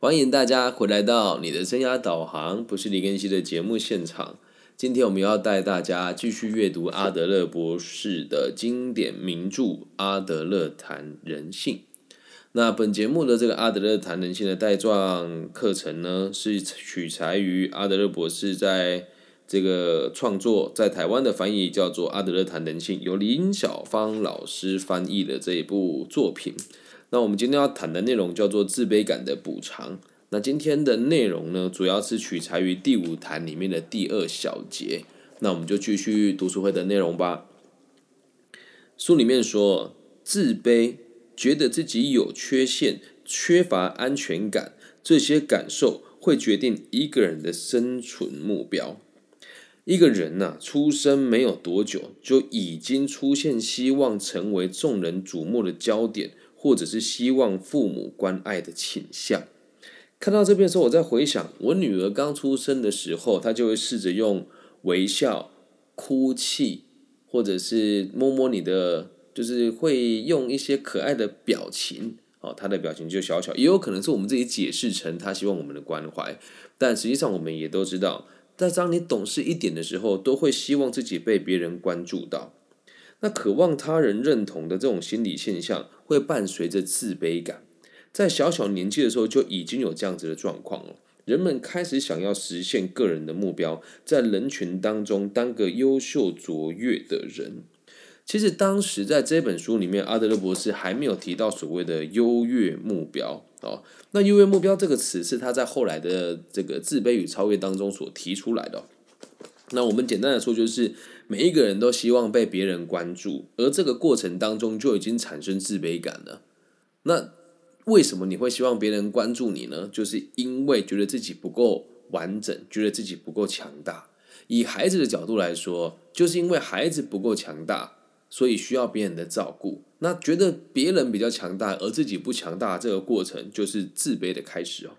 欢迎大家回来到你的生涯导航，不是李根熙的节目现场。今天我们要带大家继续阅读阿德勒博士的经典名著《阿德勒谈人性》。那本节目的这个《阿德勒谈人性》的带状课程呢，是取材于阿德勒博士在这个创作在台湾的翻译，叫做《阿德勒谈人性》，由林小芳老师翻译的这一部作品。那我们今天要谈的内容叫做自卑感的补偿。那今天的内容呢，主要是取材于第五谈里面的第二小节。那我们就继续读书会的内容吧。书里面说，自卑、觉得自己有缺陷、缺乏安全感，这些感受会决定一个人的生存目标。一个人呐，出生没有多久，就已经出现希望成为众人瞩目的焦点。或者是希望父母关爱的倾向。看到这边的时候，我在回想我女儿刚出生的时候，她就会试着用微笑、哭泣，或者是摸摸你的，就是会用一些可爱的表情。哦，她的表情就小小，也有可能是我们自己解释成她希望我们的关怀。但实际上，我们也都知道，在当你懂事一点的时候，都会希望自己被别人关注到。那渴望他人认同的这种心理现象，会伴随着自卑感。在小小年纪的时候，就已经有这样子的状况了。人们开始想要实现个人的目标，在人群当中当个优秀卓越的人。其实当时在这本书里面，阿德勒博士还没有提到所谓的优越目标哦。那优越目标这个词是他在后来的这个自卑与超越当中所提出来的。那我们简单的说，就是每一个人都希望被别人关注，而这个过程当中就已经产生自卑感了。那为什么你会希望别人关注你呢？就是因为觉得自己不够完整，觉得自己不够强大。以孩子的角度来说，就是因为孩子不够强大，所以需要别人的照顾。那觉得别人比较强大，而自己不强大，这个过程就是自卑的开始哦。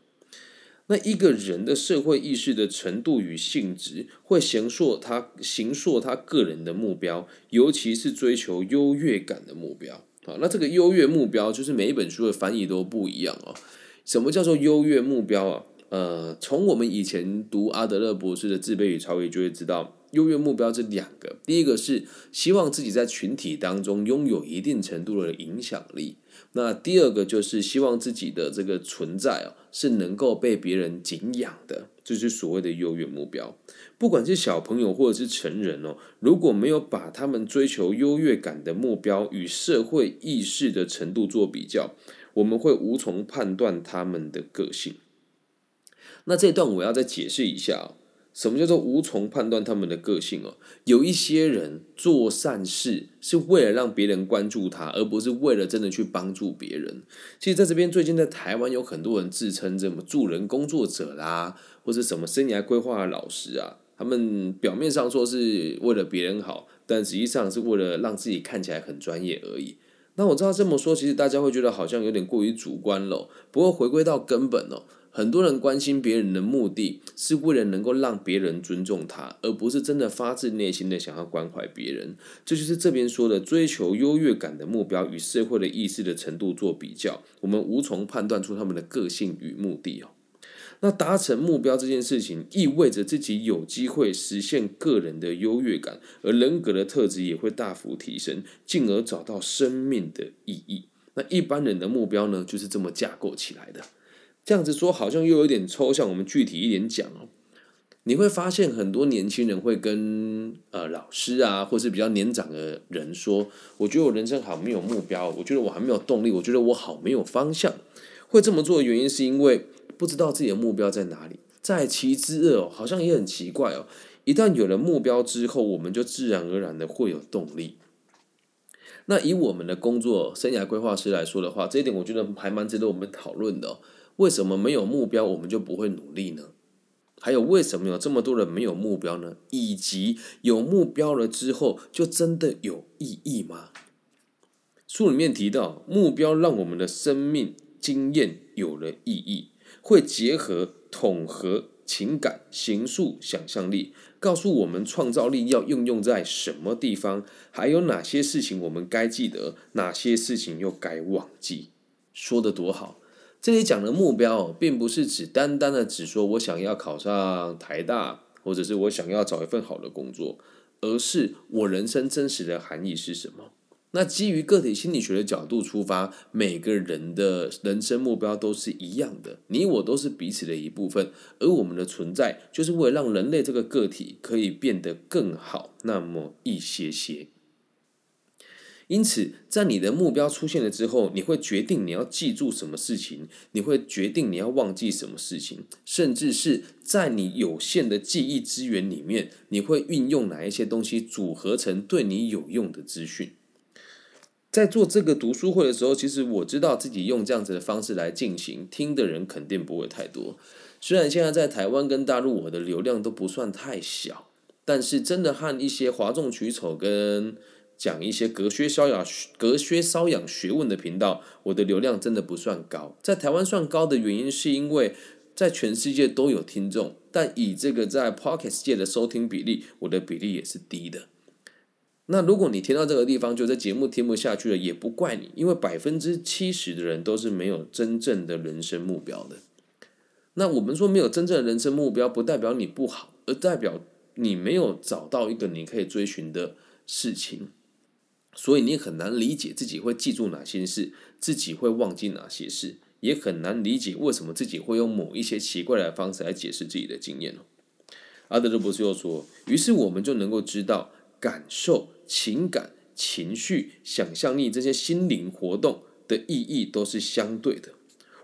那一个人的社会意识的程度与性质，会形塑他形塑他个人的目标，尤其是追求优越感的目标。好，那这个优越目标，就是每一本书的翻译都不一样哦。什么叫做优越目标啊？呃，从我们以前读阿德勒博士的《自卑与超越》，就会知道。优越目标这两个，第一个是希望自己在群体当中拥有一定程度的影响力，那第二个就是希望自己的这个存在哦是能够被别人敬仰的，这是所谓的优越目标。不管是小朋友或者是成人哦，如果没有把他们追求优越感的目标与社会意识的程度做比较，我们会无从判断他们的个性。那这段我要再解释一下。什么叫做无从判断他们的个性哦？有一些人做善事是为了让别人关注他，而不是为了真的去帮助别人。其实，在这边最近在台湾有很多人自称什么助人工作者啦，或者什么生涯规划的老师啊，他们表面上说是为了别人好，但实际上是为了让自己看起来很专业而已。那我知道这么说，其实大家会觉得好像有点过于主观了。不过回归到根本哦。很多人关心别人的目的是为了能够让别人尊重他，而不是真的发自内心的想要关怀别人。这就是这边说的追求优越感的目标与社会的意识的程度做比较，我们无从判断出他们的个性与目的哦。那达成目标这件事情，意味着自己有机会实现个人的优越感，而人格的特质也会大幅提升，进而找到生命的意义。那一般人的目标呢，就是这么架构起来的。这样子说好像又有点抽象，我们具体一点讲哦。你会发现很多年轻人会跟呃老师啊，或是比较年长的人说：“我觉得我人生好没有目标，我觉得我还没有动力，我觉得我好没有方向。”会这么做的原因是因为不知道自己的目标在哪里，在其之二哦，好像也很奇怪哦。一旦有了目标之后，我们就自然而然的会有动力。那以我们的工作生涯规划师来说的话，这一点我觉得还蛮值得我们讨论的。为什么没有目标我们就不会努力呢？还有为什么有这么多人没有目标呢？以及有目标了之后就真的有意义吗？书里面提到，目标让我们的生命经验有了意义，会结合统合情感、形塑想象力，告诉我们创造力要运用在什么地方，还有哪些事情我们该记得，哪些事情又该忘记。说的多好！这里讲的目标，并不是指单单的只说我想要考上台大，或者是我想要找一份好的工作，而是我人生真实的含义是什么？那基于个体心理学的角度出发，每个人的人生目标都是一样的，你我都是彼此的一部分，而我们的存在就是为了让人类这个个体可以变得更好，那么一些些。因此，在你的目标出现了之后，你会决定你要记住什么事情，你会决定你要忘记什么事情，甚至是在你有限的记忆资源里面，你会运用哪一些东西组合成对你有用的资讯。在做这个读书会的时候，其实我知道自己用这样子的方式来进行，听的人肯定不会太多。虽然现在在台湾跟大陆，我的流量都不算太小，但是真的和一些哗众取宠跟讲一些隔靴搔痒、隔靴搔痒学问的频道，我的流量真的不算高。在台湾算高的原因，是因为在全世界都有听众，但以这个在 Pocket 界的收听比例，我的比例也是低的。那如果你听到这个地方，就这节目听不下去了，也不怪你，因为百分之七十的人都是没有真正的人生目标的。那我们说没有真正的人生目标，不代表你不好，而代表你没有找到一个你可以追寻的事情，所以你很难理解自己会记住哪些事，自己会忘记哪些事，也很难理解为什么自己会用某一些奇怪的方式来解释自己的经验哦阿德勒博士又说，于是我们就能够知道感受。情感、情绪、想象力这些心灵活动的意义都是相对的。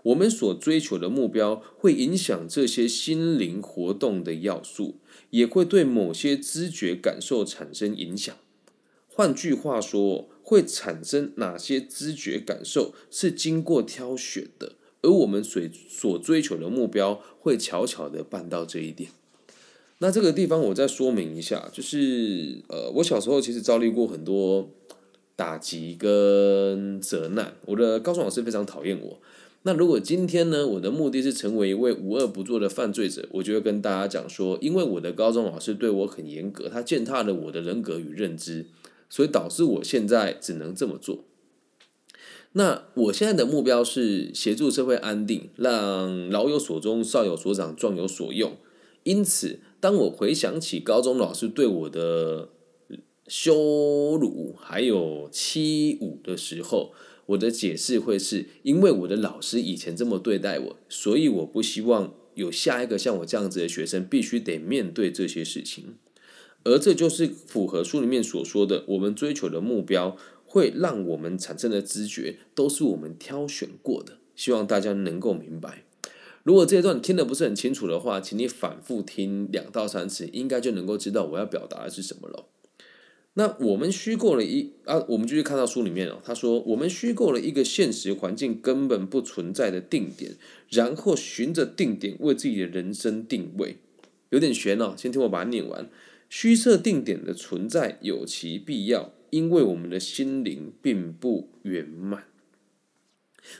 我们所追求的目标会影响这些心灵活动的要素，也会对某些知觉感受产生影响。换句话说，会产生哪些知觉感受是经过挑选的，而我们所所追求的目标会巧巧的办到这一点。那这个地方我再说明一下，就是呃，我小时候其实遭遇过很多打击跟责难，我的高中老师非常讨厌我。那如果今天呢，我的目的是成为一位无恶不作的犯罪者，我就会跟大家讲说，因为我的高中老师对我很严格，他践踏了我的人格与认知，所以导致我现在只能这么做。那我现在的目标是协助社会安定，让老有所终，少有所长，壮有所用。因此。当我回想起高中老师对我的羞辱还有欺侮的时候，我的解释会是因为我的老师以前这么对待我，所以我不希望有下一个像我这样子的学生必须得面对这些事情。而这就是符合书里面所说的，我们追求的目标会让我们产生的知觉都是我们挑选过的。希望大家能够明白。如果这一段听得不是很清楚的话，请你反复听两到三次，应该就能够知道我要表达的是什么了。那我们虚构了一啊，我们继续看到书里面哦，他说我们虚构了一个现实环境根本不存在的定点，然后循着定点为自己的人生定位，有点悬哦。先听我把它念完。虚设定点的存在有其必要，因为我们的心灵并不圆满。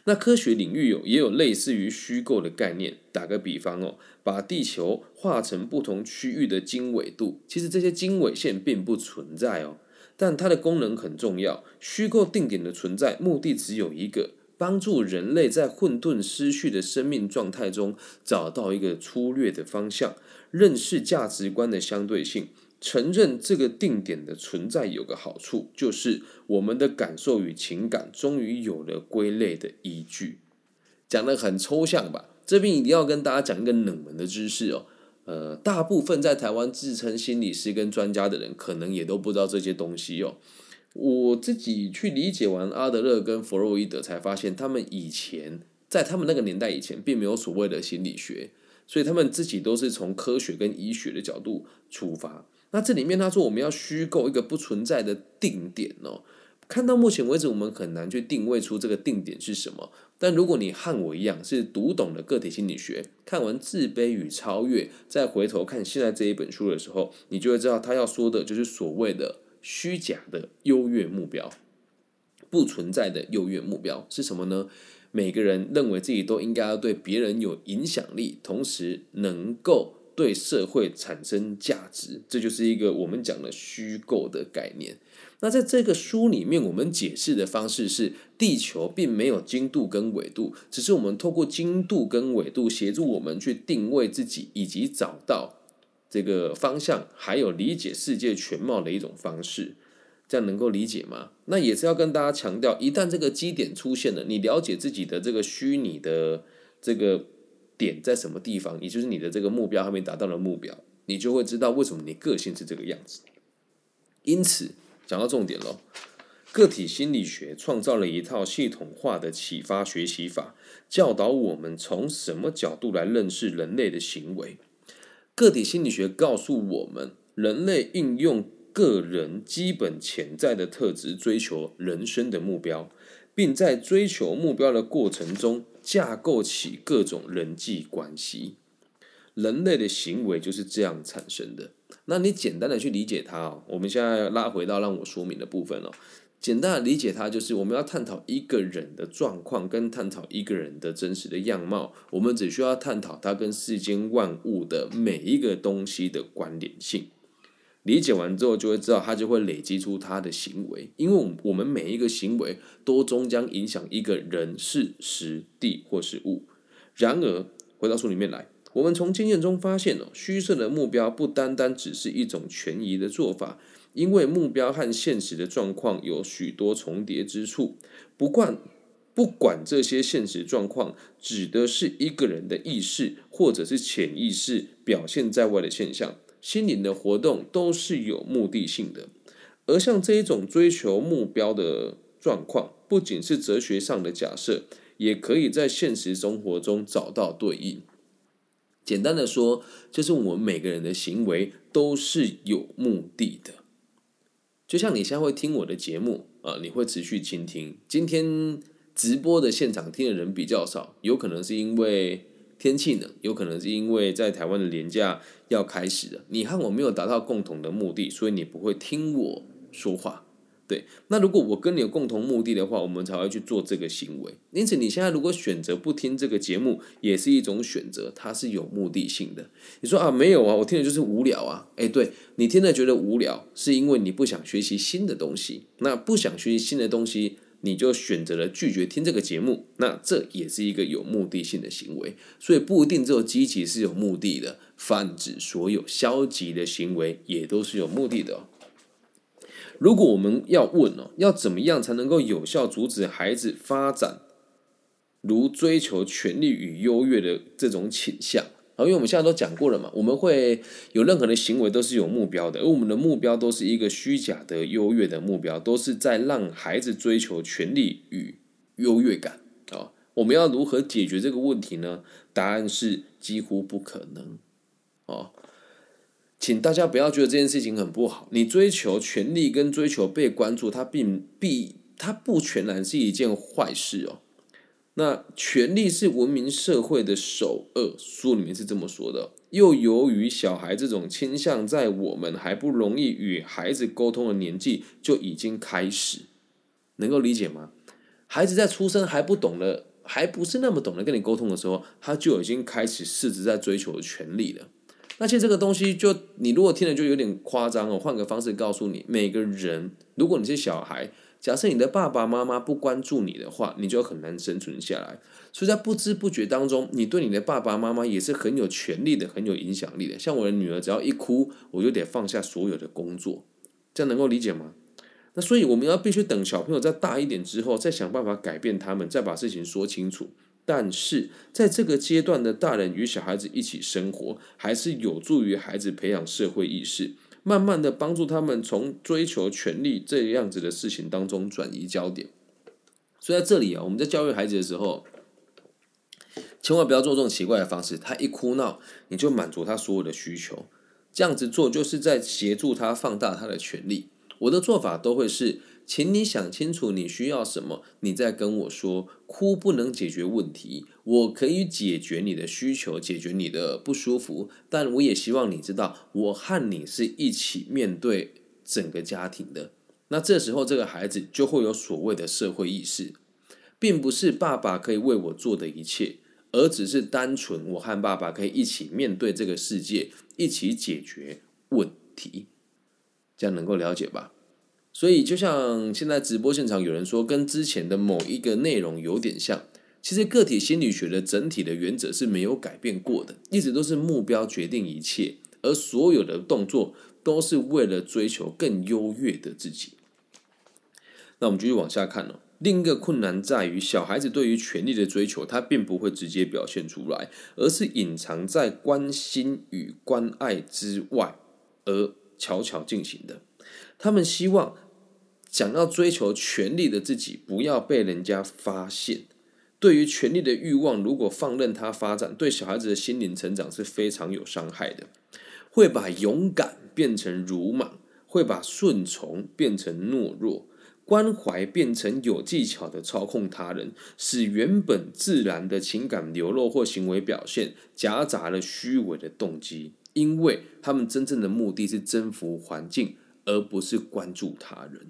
那科学领域有也有类似于虚构的概念。打个比方哦，把地球画成不同区域的经纬度，其实这些经纬线并不存在哦，但它的功能很重要。虚构定点的存在，目的只有一个：帮助人类在混沌失序的生命状态中找到一个粗略的方向，认识价值观的相对性。承认这个定点的存在有个好处，就是我们的感受与情感终于有了归类的依据。讲的很抽象吧？这边一定要跟大家讲一个冷门的知识哦。呃，大部分在台湾自称心理师跟专家的人，可能也都不知道这些东西哦。我自己去理解完阿德勒跟弗洛伊德，才发现他们以前在他们那个年代以前，并没有所谓的心理学，所以他们自己都是从科学跟医学的角度出发。那这里面他说我们要虚构一个不存在的定点哦，看到目前为止我们很难去定位出这个定点是什么。但如果你和我一样是读懂了个体心理学，看完《自卑与超越》，再回头看现在这一本书的时候，你就会知道他要说的就是所谓的虚假的优越目标，不存在的优越目标是什么呢？每个人认为自己都应该要对别人有影响力，同时能够。对社会产生价值，这就是一个我们讲的虚构的概念。那在这个书里面，我们解释的方式是，地球并没有经度跟纬度，只是我们透过经度跟纬度协助我们去定位自己，以及找到这个方向，还有理解世界全貌的一种方式。这样能够理解吗？那也是要跟大家强调，一旦这个基点出现了，你了解自己的这个虚拟的这个点在什么地方，也就是你的这个目标还没达到的目标，你就会知道为什么你个性是这个样子。因此。讲到重点喽，个体心理学创造了一套系统化的启发学习法，教导我们从什么角度来认识人类的行为。个体心理学告诉我们，人类运用个人基本潜在的特质追求人生的目标，并在追求目标的过程中架构起各种人际关系。人类的行为就是这样产生的。那你简单的去理解它哦。我们现在拉回到让我说明的部分哦。简单的理解它，就是我们要探讨一个人的状况，跟探讨一个人的真实的样貌。我们只需要探讨他跟世间万物的每一个东西的关联性。理解完之后，就会知道他就会累积出他的行为，因为我们每一个行为都终将影响一个人、事、时、地或是物。然而，回到书里面来。我们从经验中发现哦，虚设的目标不单单只是一种权宜的做法，因为目标和现实的状况有许多重叠之处。不管不管这些现实状况指的是一个人的意识，或者是潜意识表现在外的现象，心灵的活动都是有目的性的。而像这一种追求目标的状况，不仅是哲学上的假设，也可以在现实生活中找到对应。简单的说，就是我们每个人的行为都是有目的的。就像你现在会听我的节目啊，你会持续倾听。今天直播的现场听的人比较少，有可能是因为天气冷，有可能是因为在台湾的年假要开始了。你和我没有达到共同的目的，所以你不会听我说话。对，那如果我跟你有共同目的的话，我们才会去做这个行为。因此，你现在如果选择不听这个节目，也是一种选择，它是有目的性的。你说啊，没有啊，我听的就是无聊啊。哎，对你听的觉得无聊，是因为你不想学习新的东西。那不想学习新的东西，你就选择了拒绝听这个节目。那这也是一个有目的性的行为。所以不一定只有积极是有目的的，泛指所有消极的行为也都是有目的的哦。如果我们要问哦，要怎么样才能够有效阻止孩子发展如追求权力与优越的这种倾向？好，因为我们现在都讲过了嘛，我们会有任何的行为都是有目标的，而我们的目标都是一个虚假的优越的目标，都是在让孩子追求权力与优越感啊。我们要如何解决这个问题呢？答案是几乎不可能哦。请大家不要觉得这件事情很不好。你追求权力跟追求被关注，它并必它不全然是一件坏事哦。那权力是文明社会的首恶，书里面是这么说的。又由于小孩这种倾向，在我们还不容易与孩子沟通的年纪就已经开始，能够理解吗？孩子在出生还不懂得，还不是那么懂得跟你沟通的时候，他就已经开始试着在追求权力了。那其实这个东西，就你如果听了就有点夸张哦。换个方式告诉你，每个人，如果你是小孩，假设你的爸爸妈妈不关注你的话，你就很难生存下来。所以在不知不觉当中，你对你的爸爸妈妈也是很有权利的，很有影响力的。像我的女儿，只要一哭，我就得放下所有的工作，这样能够理解吗？那所以我们要必须等小朋友再大一点之后，再想办法改变他们，再把事情说清楚。但是在这个阶段的大人与小孩子一起生活，还是有助于孩子培养社会意识，慢慢的帮助他们从追求权力这样子的事情当中转移焦点。所以在这里啊，我们在教育孩子的时候，千万不要做这种奇怪的方式。他一哭闹，你就满足他所有的需求，这样子做就是在协助他放大他的权利。我的做法都会是。请你想清楚你需要什么，你再跟我说。哭不能解决问题，我可以解决你的需求，解决你的不舒服，但我也希望你知道，我和你是一起面对整个家庭的。那这时候，这个孩子就会有所谓的社会意识，并不是爸爸可以为我做的一切，而只是单纯我和爸爸可以一起面对这个世界，一起解决问题，这样能够了解吧？所以就像现在直播现场有人说，跟之前的某一个内容有点像。其实个体心理学的整体的原则是没有改变过的，一直都是目标决定一切，而所有的动作都是为了追求更优越的自己。那我们继续往下看哦。另一个困难在于，小孩子对于权力的追求，他并不会直接表现出来，而是隐藏在关心与关爱之外，而悄悄进行的。他们希望想要追求权力的自己，不要被人家发现。对于权力的欲望，如果放任它发展，对小孩子的心灵成长是非常有伤害的，会把勇敢变成鲁莽，会把顺从变成懦弱。关怀变成有技巧的操控他人，使原本自然的情感流露或行为表现夹杂了虚伪的动机，因为他们真正的目的是征服环境，而不是关注他人。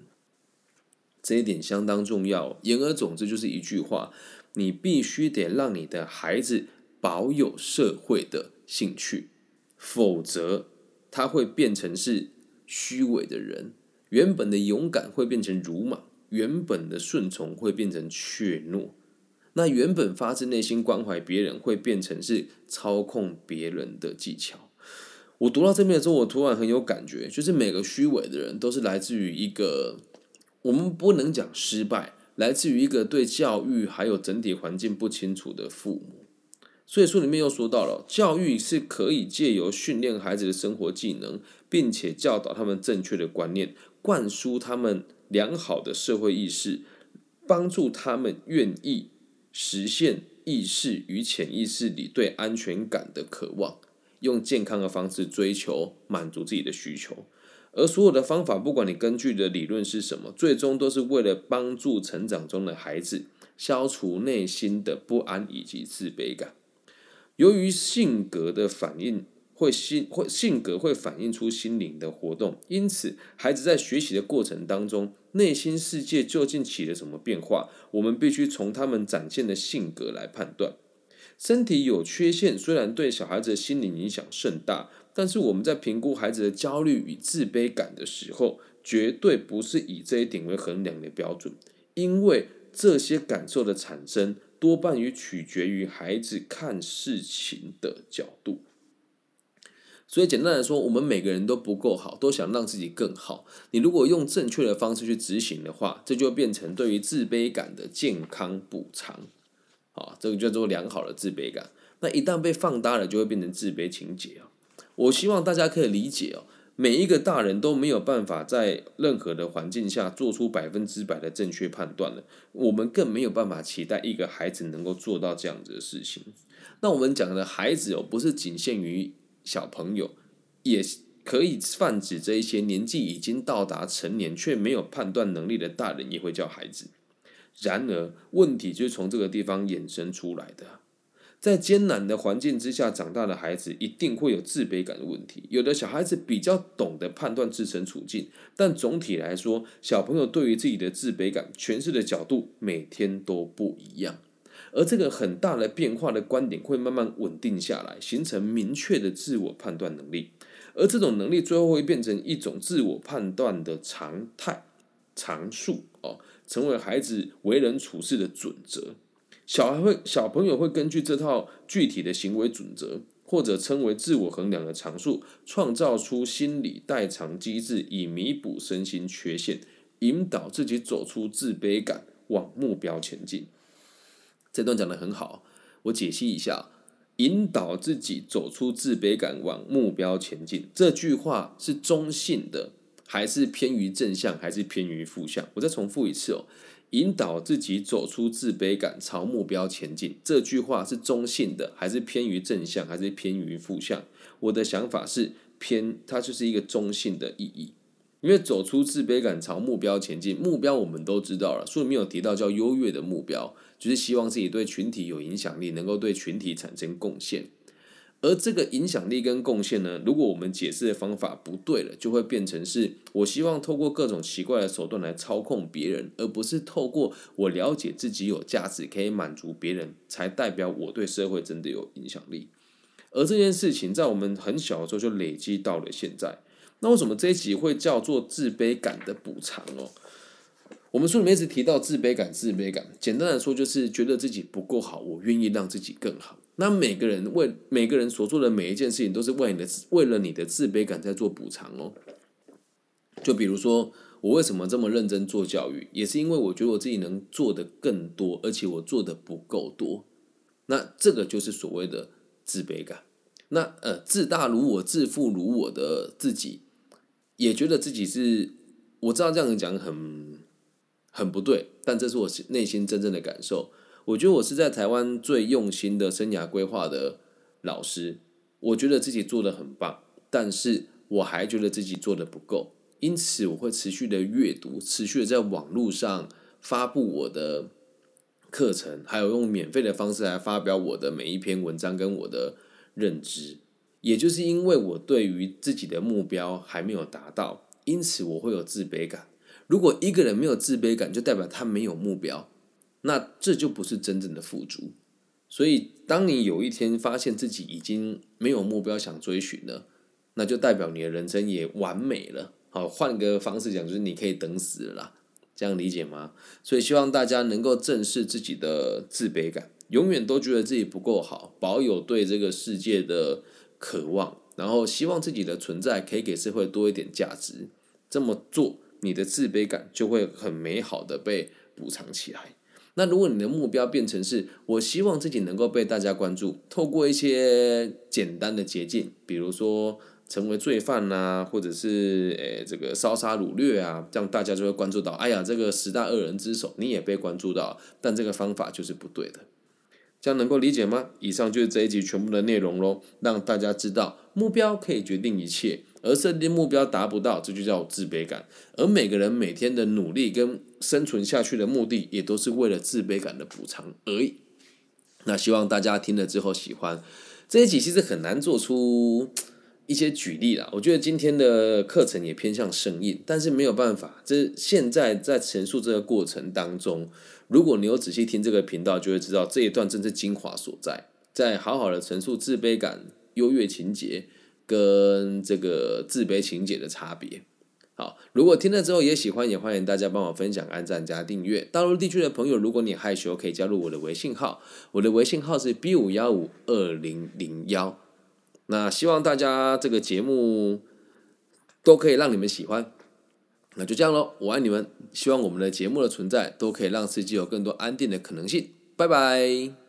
这一点相当重要。言而总之，就是一句话：你必须得让你的孩子保有社会的兴趣，否则他会变成是虚伪的人。原本的勇敢会变成鲁莽，原本的顺从会变成怯懦，那原本发自内心关怀别人会变成是操控别人的技巧。我读到这边的时候，我突然很有感觉，就是每个虚伪的人都是来自于一个，我们不能讲失败，来自于一个对教育还有整体环境不清楚的父母。所以书里面又说到了，教育是可以借由训练孩子的生活技能，并且教导他们正确的观念。灌输他们良好的社会意识，帮助他们愿意实现意识与潜意识里对安全感的渴望，用健康的方式追求满足自己的需求。而所有的方法，不管你根据的理论是什么，最终都是为了帮助成长中的孩子消除内心的不安以及自卑感。由于性格的反应。会心会性格会反映出心灵的活动，因此孩子在学习的过程当中，内心世界究竟起了什么变化，我们必须从他们展现的性格来判断。身体有缺陷虽然对小孩子的心理影响甚大，但是我们在评估孩子的焦虑与自卑感的时候，绝对不是以这一点为衡量的标准，因为这些感受的产生多半于取决于孩子看事情的角度。所以简单来说，我们每个人都不够好，都想让自己更好。你如果用正确的方式去执行的话，这就变成对于自卑感的健康补偿。啊，这个叫做良好的自卑感。那一旦被放大了，就会变成自卑情节啊。我希望大家可以理解哦，每一个大人都没有办法在任何的环境下做出百分之百的正确判断了。我们更没有办法期待一个孩子能够做到这样子的事情。那我们讲的孩子哦，不是仅限于。小朋友也可以泛指这一些年纪已经到达成年却没有判断能力的大人，也会叫孩子。然而，问题就是从这个地方衍生出来的。在艰难的环境之下长大的孩子，一定会有自卑感的问题。有的小孩子比较懂得判断自身处境，但总体来说，小朋友对于自己的自卑感诠释的角度每天都不一样。而这个很大的变化的观点会慢慢稳定下来，形成明确的自我判断能力，而这种能力最后会变成一种自我判断的常态、常数哦，成为孩子为人处事的准则。小孩会小朋友会根据这套具体的行为准则，或者称为自我衡量的常数，创造出心理代偿机制，以弥补身心缺陷，引导自己走出自卑感，往目标前进。这段讲的很好，我解析一下：引导自己走出自卑感，往目标前进。这句话是中性的，还是偏于正向，还是偏于负向？我再重复一次哦：引导自己走出自卑感，朝目标前进。这句话是中性的，还是偏于正向，还是偏于负向？我的想法是偏，它就是一个中性的意义。因为走出自卑感，朝目标前进。目标我们都知道了，书里面有提到叫优越的目标，就是希望自己对群体有影响力，能够对群体产生贡献。而这个影响力跟贡献呢，如果我们解释的方法不对了，就会变成是我希望透过各种奇怪的手段来操控别人，而不是透过我了解自己有价值，可以满足别人，才代表我对社会真的有影响力。而这件事情在我们很小的时候就累积到了现在。那为什么这一集会叫做自卑感的补偿哦？我们书里面一直提到自卑感，自卑感，简单来说就是觉得自己不够好，我愿意让自己更好。那每个人为每个人所做的每一件事情，都是为你的为了你的自卑感在做补偿哦。就比如说，我为什么这么认真做教育，也是因为我觉得我自己能做的更多，而且我做的不够多。那这个就是所谓的自卑感。那呃，自大如我，自负如我的自己，也觉得自己是，我知道这样讲很很不对，但这是我内心真正的感受。我觉得我是在台湾最用心的生涯规划的老师，我觉得自己做的很棒，但是我还觉得自己做的不够，因此我会持续的阅读，持续的在网络上发布我的课程，还有用免费的方式来发表我的每一篇文章跟我的。认知，也就是因为我对于自己的目标还没有达到，因此我会有自卑感。如果一个人没有自卑感，就代表他没有目标，那这就不是真正的富足。所以，当你有一天发现自己已经没有目标想追寻了，那就代表你的人生也完美了。好，换个方式讲，就是你可以等死了啦。这样理解吗？所以希望大家能够正视自己的自卑感。永远都觉得自己不够好，保有对这个世界的渴望，然后希望自己的存在可以给社会多一点价值。这么做，你的自卑感就会很美好的被补偿起来。那如果你的目标变成是我希望自己能够被大家关注，透过一些简单的捷径，比如说成为罪犯呐，或者是诶这个烧杀掳掠啊，这样大家就会关注到。哎呀，这个十大恶人之首，你也被关注到，但这个方法就是不对的。这样能够理解吗？以上就是这一集全部的内容喽，让大家知道目标可以决定一切，而设定目标达不到，这就叫自卑感。而每个人每天的努力跟生存下去的目的，也都是为了自卑感的补偿而已。那希望大家听了之后喜欢这一集，其实很难做出一些举例啦。我觉得今天的课程也偏向生硬，但是没有办法，这现在在陈述这个过程当中。如果你有仔细听这个频道，就会知道这一段正是精华所在，在好好的陈述自卑感、优越情节跟这个自卑情节的差别。好，如果听了之后也喜欢，也欢迎大家帮我分享、按赞加订阅。大陆地区的朋友，如果你害羞，可以加入我的微信号，我的微信号是 B 五幺五二零零幺。那希望大家这个节目都可以让你们喜欢。那就这样喽，我爱你们，希望我们的节目的存在都可以让世界有更多安定的可能性。拜拜。